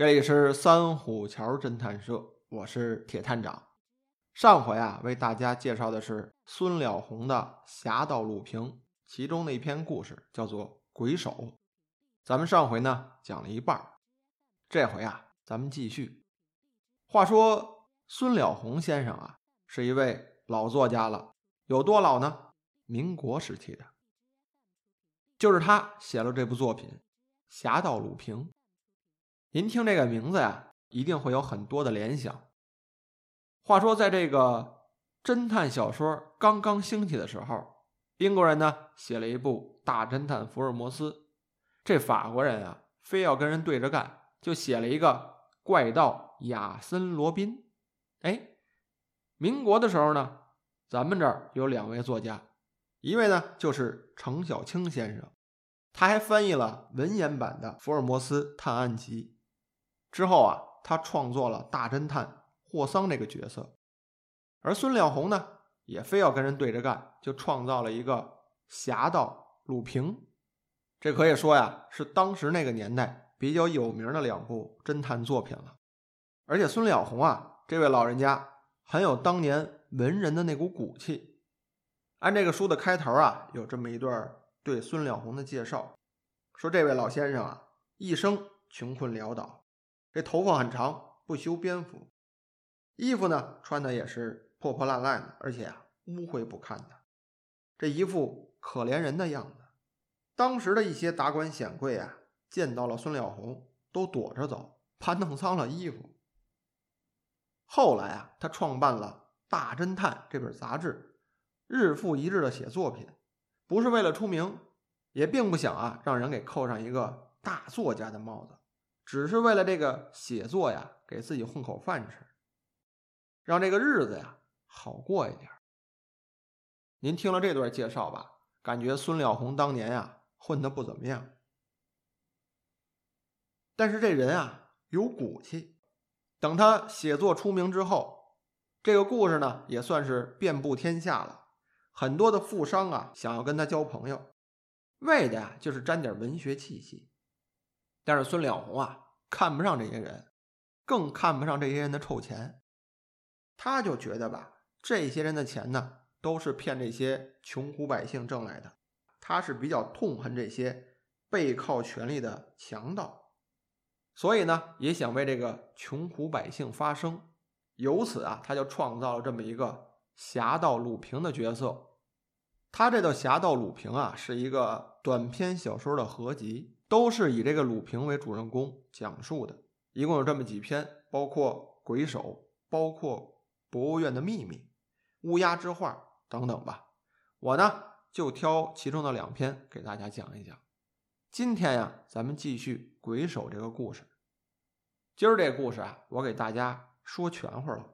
这里是三虎桥侦探社，我是铁探长。上回啊，为大家介绍的是孙了红的侠盗鲁平，其中的一篇故事叫做《鬼手》。咱们上回呢讲了一半，这回啊，咱们继续。话说孙了红先生啊，是一位老作家了，有多老呢？民国时期的，就是他写了这部作品《侠盗鲁平》。您听这个名字呀，一定会有很多的联想。话说，在这个侦探小说刚刚兴起的时候，英国人呢写了一部《大侦探福尔摩斯》，这法国人啊非要跟人对着干，就写了一个怪盗亚森·罗宾。哎，民国的时候呢，咱们这儿有两位作家，一位呢就是程小青先生，他还翻译了文言版的《福尔摩斯探案集》。之后啊，他创作了大侦探霍桑这个角色，而孙了红呢，也非要跟人对着干，就创造了一个侠盗鲁平。这可以说呀，是当时那个年代比较有名的两部侦探作品了。而且孙了红啊，这位老人家很有当年文人的那股骨气。按这个书的开头啊，有这么一段对孙了红的介绍，说这位老先生啊，一生穷困潦倒。这头发很长，不修边幅，衣服呢穿的也是破破烂烂的，而且啊污秽不堪的，这一副可怜人的样子。当时的一些达官显贵啊，见到了孙了红，都躲着走，怕弄脏了衣服。后来啊，他创办了《大侦探》这本杂志，日复一日的写作品，不是为了出名，也并不想啊让人给扣上一个大作家的帽子。只是为了这个写作呀，给自己混口饭吃，让这个日子呀好过一点。您听了这段介绍吧，感觉孙了红当年呀混的不怎么样，但是这人啊有骨气。等他写作出名之后，这个故事呢也算是遍布天下了。很多的富商啊想要跟他交朋友，为的呀就是沾点文学气息。但是孙了红啊，看不上这些人，更看不上这些人的臭钱。他就觉得吧，这些人的钱呢，都是骗这些穷苦百姓挣来的。他是比较痛恨这些背靠权力的强盗，所以呢，也想为这个穷苦百姓发声。由此啊，他就创造了这么一个侠盗鲁平的角色。他这个侠盗鲁平啊，是一个短篇小说的合集。都是以这个鲁平为主人公讲述的，一共有这么几篇，包括《鬼手》，包括《博物院的秘密》，《乌鸦之画》等等吧。我呢就挑其中的两篇给大家讲一讲。今天呀，咱们继续《鬼手》这个故事。今儿这故事啊，我给大家说全乎了。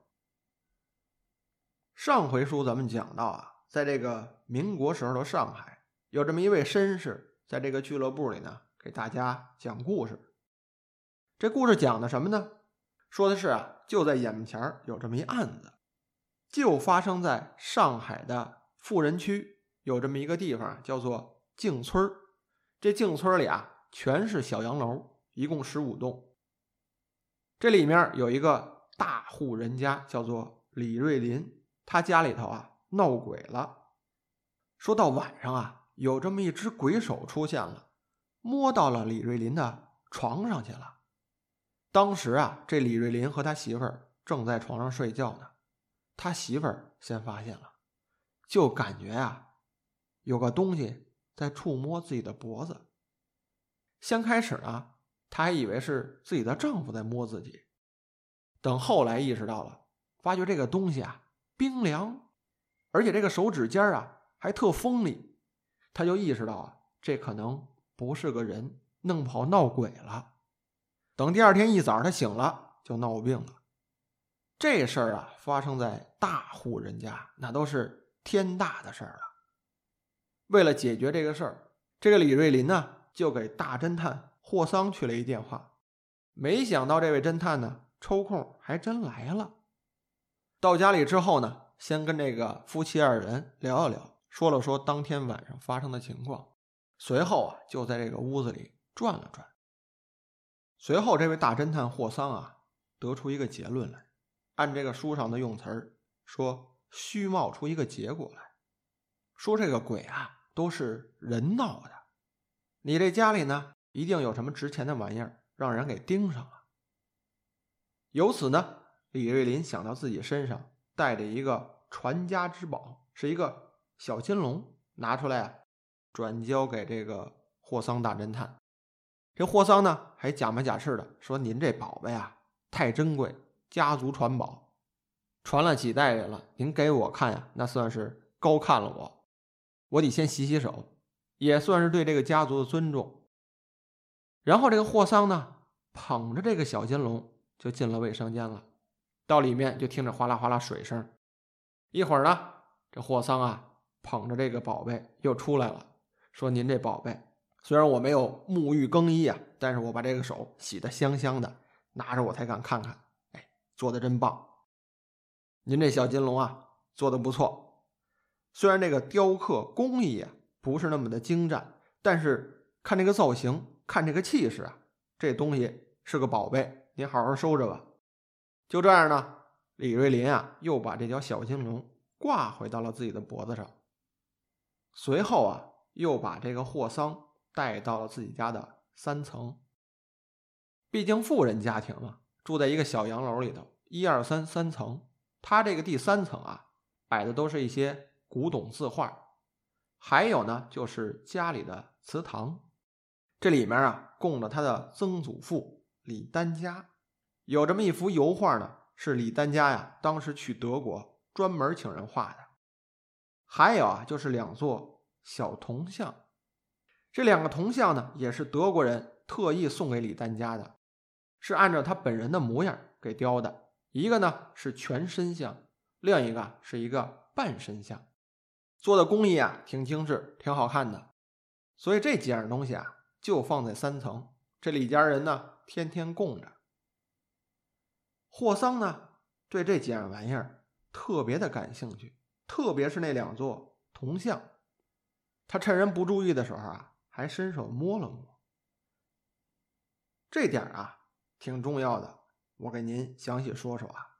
上回书咱们讲到啊，在这个民国时候的上海，有这么一位绅士，在这个俱乐部里呢。给大家讲故事，这故事讲的什么呢？说的是啊，就在眼前有这么一案子，就发生在上海的富人区，有这么一个地方叫做静村这静村里啊，全是小洋楼，一共十五栋。这里面有一个大户人家，叫做李瑞林，他家里头啊闹鬼了。说到晚上啊，有这么一只鬼手出现了。摸到了李瑞林的床上去了。当时啊，这李瑞林和他媳妇儿正在床上睡觉呢。他媳妇儿先发现了，就感觉啊，有个东西在触摸自己的脖子。先开始呢，他还以为是自己的丈夫在摸自己。等后来意识到了，发觉这个东西啊冰凉，而且这个手指尖啊还特锋利，他就意识到啊，这可能。不是个人，弄不好闹鬼了。等第二天一早他醒了，就闹病了。这事儿啊，发生在大户人家，那都是天大的事儿了。为了解决这个事儿，这个李瑞林呢，就给大侦探霍桑去了一电话。没想到这位侦探呢，抽空还真来了。到家里之后呢，先跟这个夫妻二人聊一聊，说了说当天晚上发生的情况。随后啊，就在这个屋子里转了转。随后，这位大侦探霍桑啊，得出一个结论来，按这个书上的用词儿说，虚冒出一个结果来，说这个鬼啊都是人闹的，你这家里呢一定有什么值钱的玩意儿，让人给盯上了。由此呢，李瑞林想到自己身上带着一个传家之宝，是一个小金龙，拿出来啊，转交给这个霍桑大侦探。这霍桑呢，还假模假式的说：“您这宝贝啊，太珍贵，家族传宝，传了几代人了。您给我看呀，那算是高看了我，我得先洗洗手，也算是对这个家族的尊重。”然后这个霍桑呢，捧着这个小金龙就进了卫生间了，到里面就听着哗啦哗啦水声。一会儿呢，这霍桑啊，捧着这个宝贝又出来了，说：“您这宝贝。”虽然我没有沐浴更衣啊，但是我把这个手洗得香香的，拿着我才敢看看。哎，做的真棒！您这小金龙啊，做的不错。虽然这个雕刻工艺啊不是那么的精湛，但是看这个造型，看这个气势啊，这东西是个宝贝，您好好收着吧。就这样呢，李瑞林啊又把这条小金龙挂回到了自己的脖子上，随后啊又把这个霍桑。带到了自己家的三层，毕竟富人家庭嘛，住在一个小洋楼里头，一二三三层。他这个第三层啊，摆的都是一些古董字画，还有呢，就是家里的祠堂。这里面啊，供着他的曾祖父李丹家，有这么一幅油画呢，是李丹家呀，当时去德国专门请人画的。还有啊，就是两座小铜像。这两个铜像呢，也是德国人特意送给李丹家的，是按照他本人的模样给雕的。一个呢是全身像，另一个是一个半身像，做的工艺啊挺精致，挺好看的。所以这几样东西啊，就放在三层。这李家人呢，天天供着。霍桑呢，对这几样玩意儿特别的感兴趣，特别是那两座铜像，他趁人不注意的时候啊。还伸手摸了摸，这点啊挺重要的，我给您详细说说啊。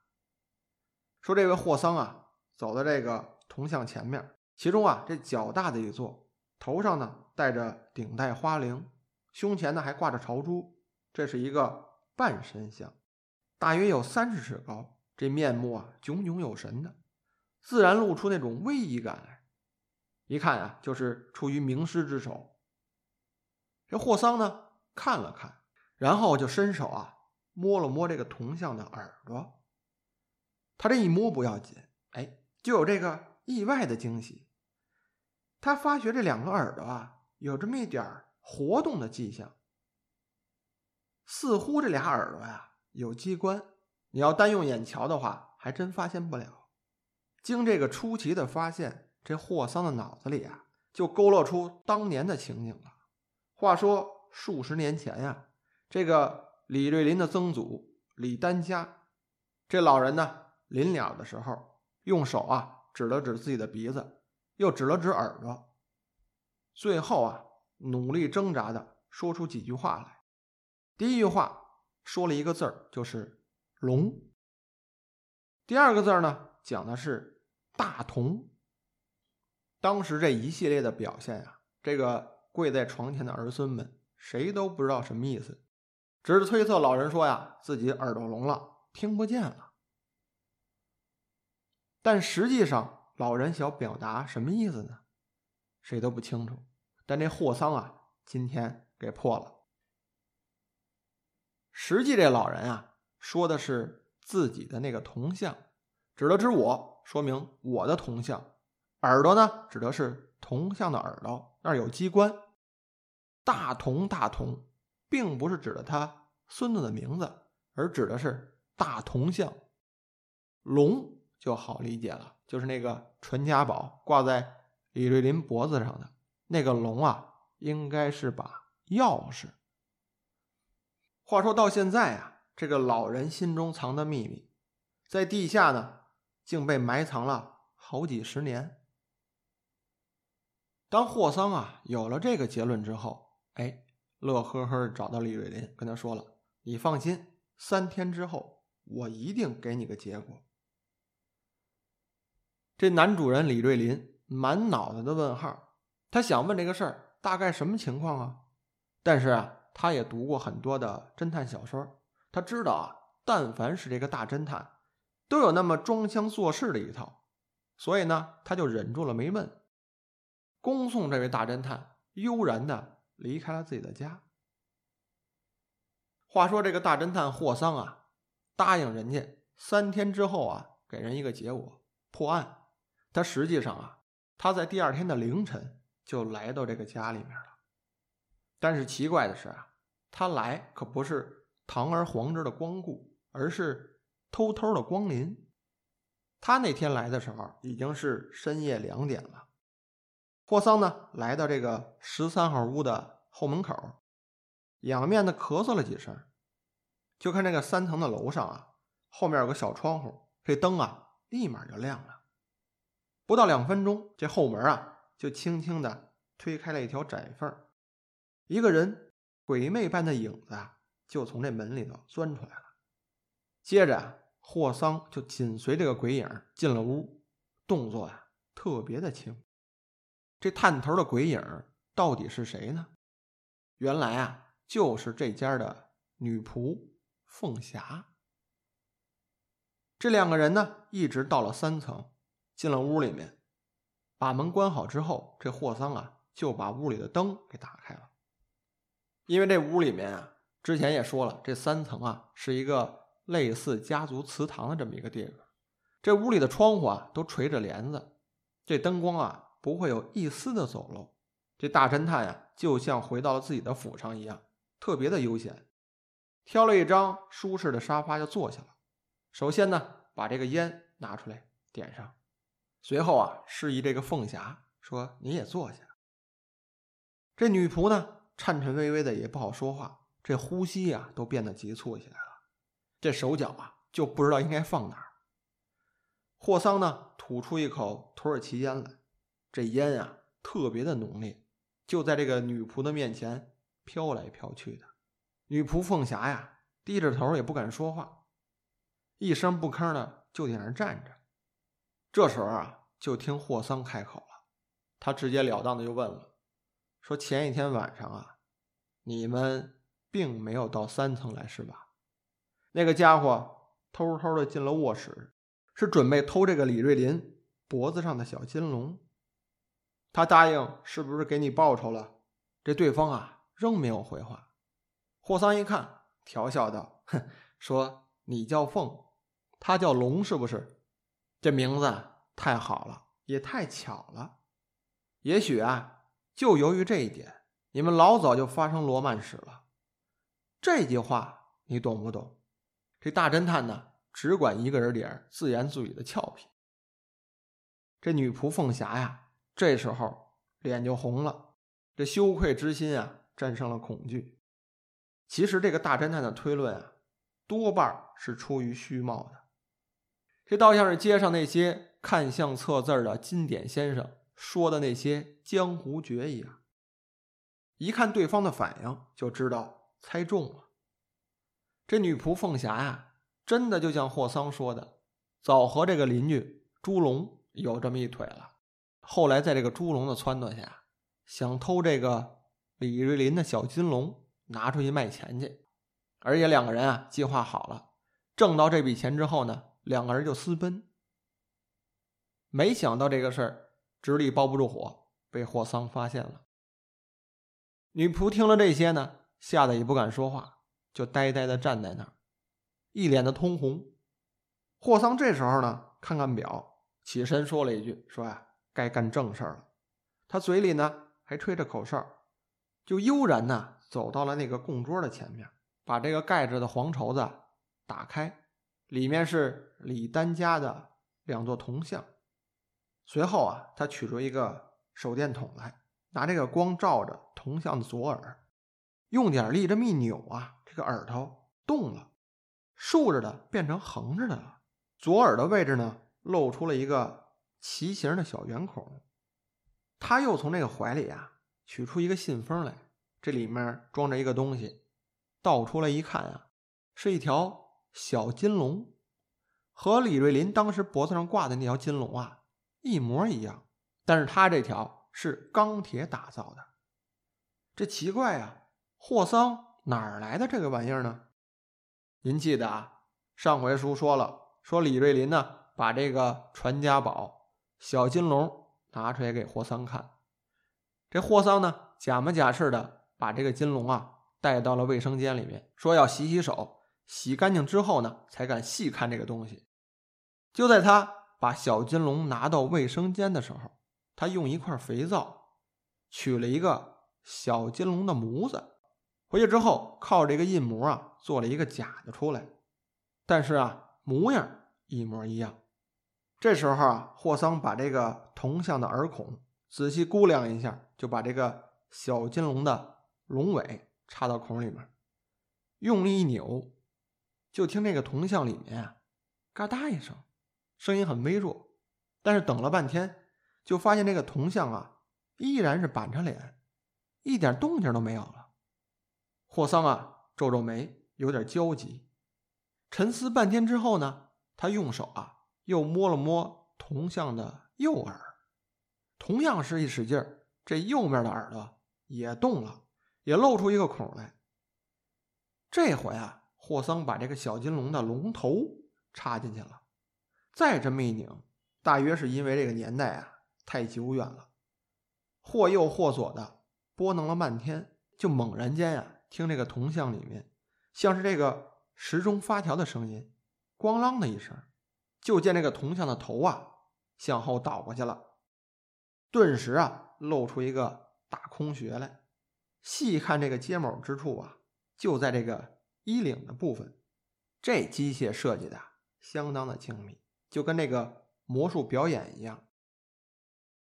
说这位霍桑啊，走到这个铜像前面，其中啊这较大的一座，头上呢戴着顶戴花翎，胸前呢还挂着朝珠，这是一个半身像，大约有三十尺高，这面目啊炯炯有神的，自然露出那种威仪感来，一看啊就是出于名师之手。这霍桑呢看了看，然后就伸手啊摸了摸这个铜像的耳朵。他这一摸不要紧，哎，就有这个意外的惊喜。他发觉这两个耳朵啊有这么一点活动的迹象，似乎这俩耳朵呀有机关。你要单用眼瞧的话，还真发现不了。经这个出奇的发现，这霍桑的脑子里啊就勾勒出当年的情景了。话说数十年前呀，这个李瑞林的曾祖李丹家，这老人呢临了的时候，用手啊指了指自己的鼻子，又指了指耳朵，最后啊努力挣扎的说出几句话来。第一句话说了一个字儿，就是“龙”。第二个字儿呢，讲的是“大同”。当时这一系列的表现啊，这个。跪在床前的儿孙们，谁都不知道什么意思，只是推测老人说呀，自己耳朵聋了，听不见了。但实际上，老人想表达什么意思呢？谁都不清楚。但这霍桑啊，今天给破了。实际这老人啊，说的是自己的那个铜像，指了指我，说明我的铜像。耳朵呢，指的是铜像的耳朵，那儿有机关。大同大同，并不是指的他孙子的名字，而指的是大铜像。龙就好理解了，就是那个传家宝挂在李瑞林脖子上的那个龙啊，应该是把钥匙。话说到现在啊，这个老人心中藏的秘密，在地下呢，竟被埋藏了好几十年。当霍桑啊有了这个结论之后，哎，乐呵呵的找到李瑞林，跟他说了：“你放心，三天之后我一定给你个结果。”这男主人李瑞林满脑子的问号，他想问这个事儿大概什么情况啊？但是啊，他也读过很多的侦探小说，他知道啊，但凡是这个大侦探，都有那么装腔作势的一套，所以呢，他就忍住了没问，恭送这位大侦探悠然的离开了自己的家。话说这个大侦探霍桑啊，答应人家三天之后啊，给人一个结果破案。他实际上啊，他在第二天的凌晨就来到这个家里面了。但是奇怪的是啊，他来可不是堂而皇之的光顾，而是偷偷的光临。他那天来的时候已经是深夜两点了。霍桑呢，来到这个十三号屋的后门口，仰面的咳嗽了几声，就看这个三层的楼上啊，后面有个小窗户，这灯啊立马就亮了。不到两分钟，这后门啊就轻轻的推开了一条窄缝，一个人鬼魅般的影子啊就从这门里头钻出来了。接着，霍桑就紧随这个鬼影进了屋，动作啊特别的轻。这探头的鬼影到底是谁呢？原来啊就是这家的女仆凤霞。这两个人呢一直到了三层。进了屋里面，把门关好之后，这霍桑啊就把屋里的灯给打开了。因为这屋里面啊，之前也说了，这三层啊是一个类似家族祠堂的这么一个地方。这屋里的窗户啊都垂着帘子，这灯光啊不会有一丝的走漏。这大侦探呀，就像回到了自己的府上一样，特别的悠闲。挑了一张舒适的沙发就坐下了。首先呢，把这个烟拿出来点上。随后啊，示意这个凤霞说：“你也坐下。”这女仆呢，颤颤巍巍的，也不好说话，这呼吸啊，都变得急促起来了。这手脚啊，就不知道应该放哪儿。霍桑呢，吐出一口土耳其烟来，这烟啊，特别的浓烈，就在这个女仆的面前飘来飘去的。女仆凤霞呀，低着头也不敢说话，一声不吭的就在那站着。这时候啊，就听霍桑开口了，他直截了当的就问了，说：“前一天晚上啊，你们并没有到三层来是吧？那个家伙偷偷的进了卧室，是准备偷这个李瑞林脖子上的小金龙。他答应是不是给你报酬了？”这对方啊，仍没有回话。霍桑一看，调笑道：“哼，说你叫凤，他叫龙，是不是？”这名字太好了，也太巧了。也许啊，就由于这一点，你们老早就发生罗曼史了。这句话你懂不懂？这大侦探呢，只管一个人点自言自语的俏皮。这女仆凤霞呀，这时候脸就红了，这羞愧之心啊，战胜了恐惧。其实这个大侦探的推论啊，多半是出于虚冒的。这倒像是街上那些看相测字的金典先生说的那些江湖诀一样。一看对方的反应，就知道猜中了。这女仆凤霞呀，真的就像霍桑说的，早和这个邻居朱龙有这么一腿了。后来在这个朱龙的撺掇下，想偷这个李瑞林的小金龙，拿出去卖钱去。而且两个人啊，计划好了，挣到这笔钱之后呢。两个人就私奔，没想到这个事儿纸里包不住火，被霍桑发现了。女仆听了这些呢，吓得也不敢说话，就呆呆的站在那儿，一脸的通红。霍桑这时候呢，看看表，起身说了一句：“说呀，该干正事儿了。”他嘴里呢还吹着口哨，就悠然呢走到了那个供桌的前面，把这个盖着的黄绸子打开。里面是李丹家的两座铜像。随后啊，他取出一个手电筒来，拿这个光照着铜像的左耳，用点力这么一扭啊，这个耳朵动了，竖着的变成横着的了。左耳的位置呢，露出了一个旗形的小圆孔。他又从那个怀里啊，取出一个信封来，这里面装着一个东西，倒出来一看啊，是一条小金龙，和李瑞林当时脖子上挂的那条金龙啊一模一样，但是他这条是钢铁打造的。这奇怪呀，霍桑哪儿来的这个玩意儿呢？您记得啊，上回书说了，说李瑞林呢把这个传家宝小金龙拿出来给霍桑看，这霍桑呢假模假式的把这个金龙啊带到了卫生间里面，说要洗洗手，洗干净之后呢才敢细看这个东西。就在他把小金龙拿到卫生间的时候，他用一块肥皂取了一个小金龙的模子。回去之后，靠这个印模啊，做了一个假的出来，但是啊，模样一模一样。这时候啊，霍桑把这个铜像的耳孔仔细估量一下，就把这个小金龙的龙尾插到孔里面，用力一扭，就听这个铜像里面啊，嘎哒一声，声音很微弱。但是等了半天，就发现这个铜像啊，依然是板着脸，一点动静都没有了。霍桑啊，皱皱眉，有点焦急。沉思半天之后呢，他用手啊，又摸了摸铜像的右耳，同样是一使劲儿，这右面的耳朵也动了，也露出一个孔来。这回啊，霍桑把这个小金龙的龙头插进去了，再这么一拧，大约是因为这个年代啊太久远了，或右或左的拨弄了半天，就猛然间呀。听这个铜像里面，像是这个时钟发条的声音，咣啷的一声，就见这个铜像的头啊向后倒过去了，顿时啊露出一个大空穴来。细看这个接卯之处啊，就在这个衣领的部分，这机械设计的相当的精密，就跟那个魔术表演一样。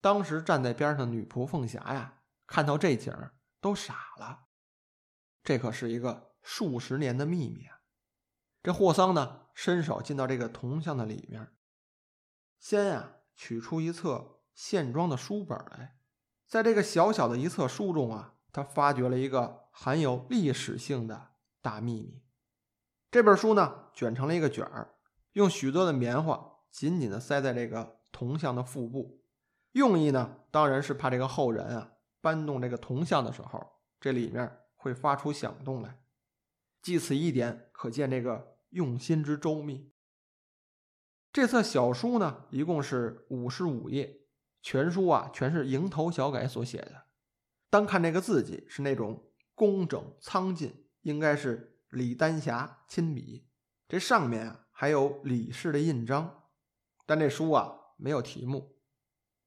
当时站在边上的女仆凤霞呀，看到这景都傻了。这可是一个数十年的秘密啊！这霍桑呢，伸手进到这个铜像的里面，先呀取出一册线装的书本来，在这个小小的一册书中啊，他发掘了一个含有历史性的大秘密。这本书呢，卷成了一个卷儿，用许多的棉花紧紧的塞在这个铜像的腹部，用意呢，当然是怕这个后人啊搬动这个铜像的时候，这里面。会发出响动来，即此一点，可见这个用心之周密。这册小书呢，一共是五十五页，全书啊全是蝇头小楷所写的。单看这个字迹，是那种工整苍劲，应该是李丹霞亲笔。这上面啊还有李氏的印章，但这书啊没有题目。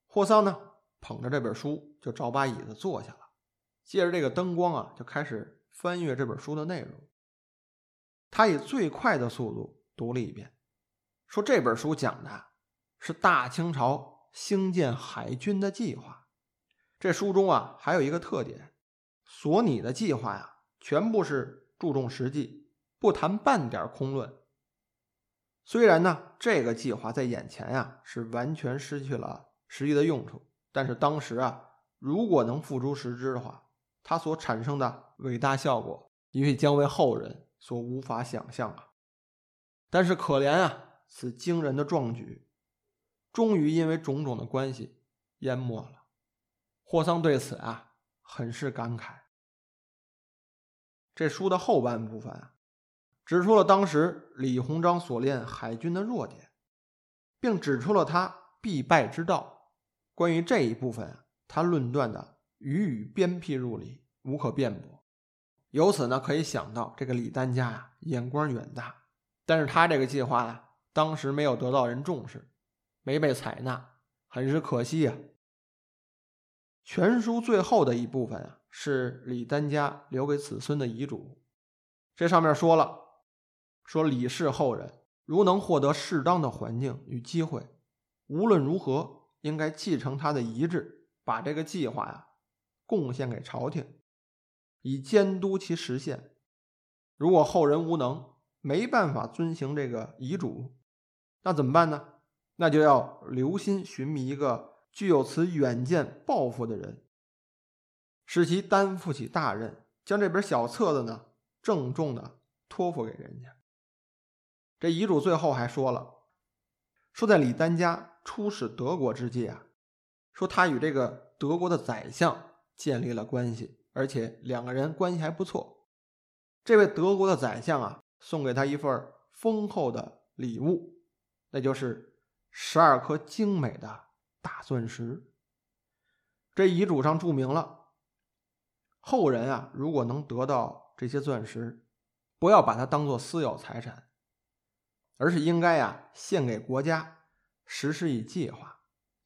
霍桑呢捧着这本书，就找把椅子坐下了。借着这个灯光啊，就开始翻阅这本书的内容。他以最快的速度读了一遍，说这本书讲的是大清朝兴建海军的计划。这书中啊还有一个特点，索尼的计划呀，全部是注重实际，不谈半点空论。虽然呢，这个计划在眼前呀是完全失去了实际的用处，但是当时啊，如果能付诸实施的话，它所产生的伟大效果，也许将为后人所无法想象啊！但是可怜啊，此惊人的壮举，终于因为种种的关系淹没了。霍桑对此啊，很是感慨。这书的后半部分啊，指出了当时李鸿章所练海军的弱点，并指出了他必败之道。关于这一部分，他论断的。语语鞭辟入里，无可辩驳。由此呢，可以想到这个李丹家呀，眼光远大。但是他这个计划呀，当时没有得到人重视，没被采纳，很是可惜呀。全书最后的一部分啊，是李丹家留给子孙的遗嘱。这上面说了，说李氏后人如能获得适当的环境与机会，无论如何，应该继承他的遗志，把这个计划呀。贡献给朝廷，以监督其实现。如果后人无能，没办法遵行这个遗嘱，那怎么办呢？那就要留心寻觅一个具有此远见抱负的人，使其担负起大任，将这本小册子呢郑重的托付给人家。这遗嘱最后还说了，说在李丹家出使德国之际啊，说他与这个德国的宰相建立了关系，而且两个人关系还不错。这位德国的宰相啊，送给他一份丰厚的礼物，那就是十二颗精美的大钻石。这遗嘱上注明了，后人啊，如果能得到这些钻石，不要把它当做私有财产，而是应该呀献给国家，实施以计划，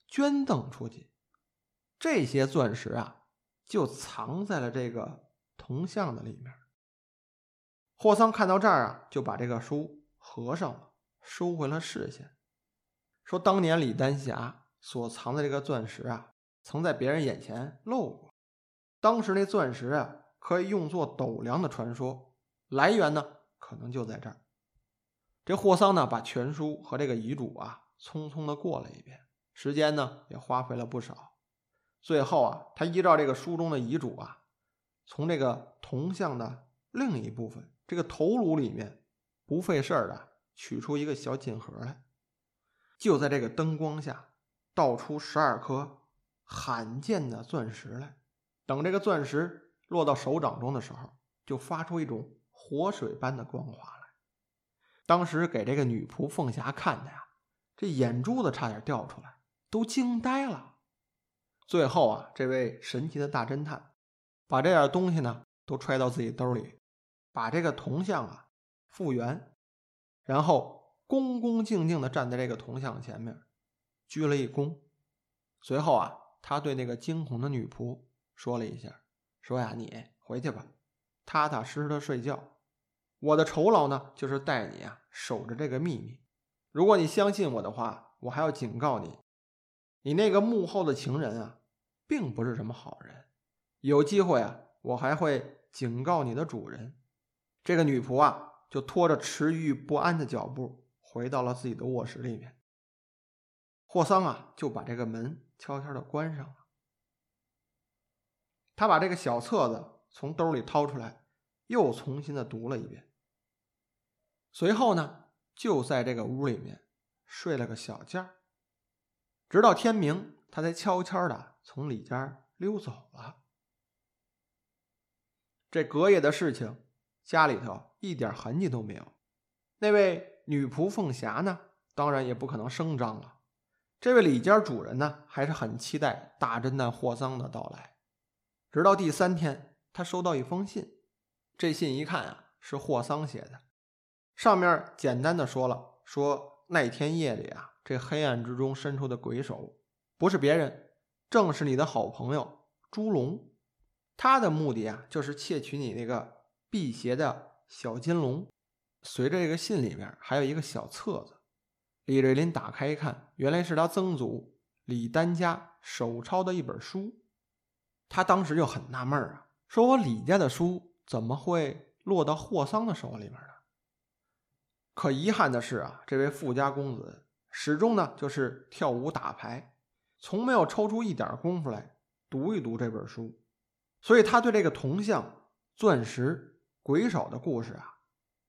捐赠出去。这些钻石啊，就藏在了这个铜像的里面。霍桑看到这儿啊，就把这个书合上了，收回了视线，说：“当年李丹霞所藏的这个钻石啊。”曾在别人眼前露过，当时那钻石啊，可以用作斗量的传说来源呢，可能就在这儿。这霍桑呢，把全书和这个遗嘱啊，匆匆的过了一遍，时间呢也花费了不少。最后啊，他依照这个书中的遗嘱啊，从这个铜像的另一部分这个头颅里面，不费事儿的取出一个小锦盒来，就在这个灯光下倒出十二颗。罕见的钻石来，等这个钻石落到手掌中的时候，就发出一种活水般的光华来。当时给这个女仆凤霞看的呀，这眼珠子差点掉出来，都惊呆了。最后啊，这位神奇的大侦探把这点东西呢都揣到自己兜里，把这个铜像啊复原，然后恭恭敬敬地站在这个铜像前面，鞠了一躬，随后啊。他对那个惊恐的女仆说了一下，说呀：“你回去吧，踏踏实实的睡觉。我的酬劳呢，就是带你啊守着这个秘密。如果你相信我的话，我还要警告你，你那个幕后的情人啊，并不是什么好人。有机会啊，我还会警告你的主人。”这个女仆啊，就拖着迟疑不安的脚步回到了自己的卧室里面。霍桑啊，就把这个门。悄悄的关上了。他把这个小册子从兜里掏出来，又重新的读了一遍。随后呢，就在这个屋里面睡了个小觉，直到天明，他才悄悄的从里间溜走了。这隔夜的事情，家里头一点痕迹都没有。那位女仆凤霞呢，当然也不可能声张了。这位李家主人呢，还是很期待大侦探霍桑的到来。直到第三天，他收到一封信，这信一看啊，是霍桑写的，上面简单的说了，说那天夜里啊，这黑暗之中伸出的鬼手，不是别人，正是你的好朋友朱龙。他的目的啊，就是窃取你那个辟邪的小金龙。随着这个信里面还有一个小册子。李瑞林打开一看，原来是他曾祖李丹家手抄的一本书。他当时就很纳闷啊，说我李家的书怎么会落到霍桑的手里面呢？可遗憾的是啊，这位富家公子始终呢就是跳舞打牌，从没有抽出一点功夫来读一读这本书，所以他对这个铜像、钻石、鬼手的故事啊，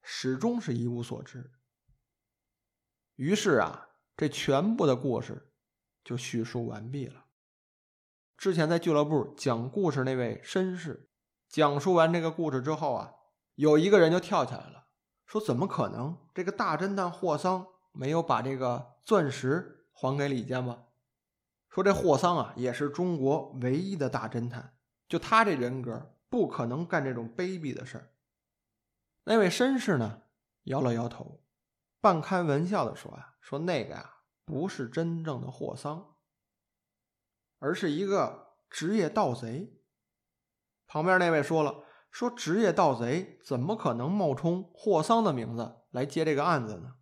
始终是一无所知。于是啊，这全部的故事就叙述完毕了。之前在俱乐部讲故事那位绅士讲述完这个故事之后啊，有一个人就跳起来了，说：“怎么可能？这个大侦探霍桑没有把这个钻石还给李家吗？”说这霍桑啊，也是中国唯一的大侦探，就他这人格，不可能干这种卑鄙的事儿。那位绅士呢，摇了摇头。半开玩笑的说呀，说那个呀不是真正的霍桑，而是一个职业盗贼。旁边那位说了，说职业盗贼怎么可能冒充霍桑的名字来接这个案子呢？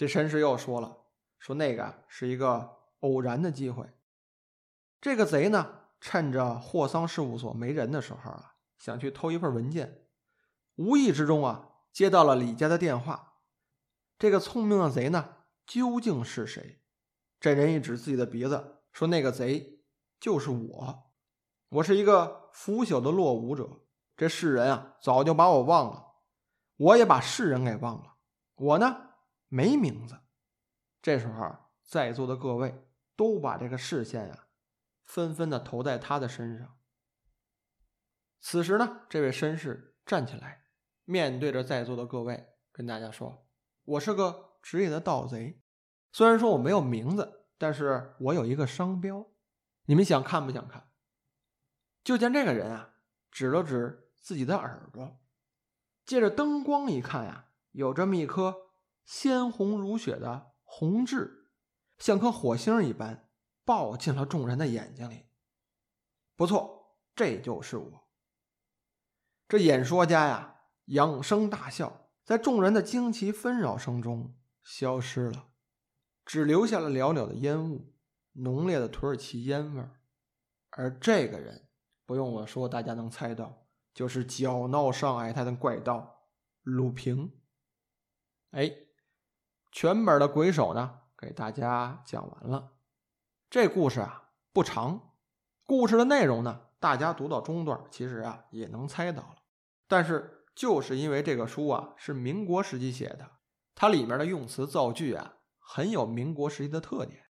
这绅士又说了，说那个是一个偶然的机会。这个贼呢，趁着霍桑事务所没人的时候啊，想去偷一份文件，无意之中啊接到了李家的电话。这个聪明的贼呢，究竟是谁？这人一指自己的鼻子，说：“那个贼就是我，我是一个腐朽的落伍者。这世人啊，早就把我忘了，我也把世人给忘了。我呢没名字。这时候，在座的各位都把这个视线啊，纷纷的投在他的身上。此时呢，这位绅士站起来，面对着在座的各位，跟大家说：“我是个职业的盗贼，虽然说我没有名字，但是我有一个商标，你们想看不想看？”就见这个人啊，指了指自己的耳朵，借着灯光一看呀，有这么一颗鲜红如血的。红痣像颗火星一般爆进了众人的眼睛里。不错，这就是我。这演说家呀，仰声大笑，在众人的惊奇纷扰声中消失了，只留下了袅袅的烟雾，浓烈的土耳其烟味儿。而这个人，不用我说，大家能猜到，就是搅闹上海滩的怪盗鲁平。哎。全本的鬼手呢，给大家讲完了。这故事啊不长，故事的内容呢，大家读到中段，其实啊也能猜到了。但是就是因为这个书啊是民国时期写的，它里面的用词造句啊很有民国时期的特点，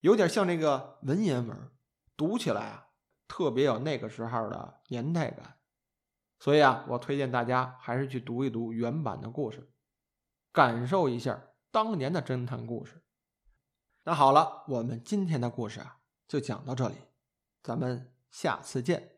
有点像那个文言文，读起来啊特别有那个时候的年代感。所以啊，我推荐大家还是去读一读原版的故事，感受一下。当年的侦探故事，那好了，我们今天的故事啊就讲到这里，咱们下次见。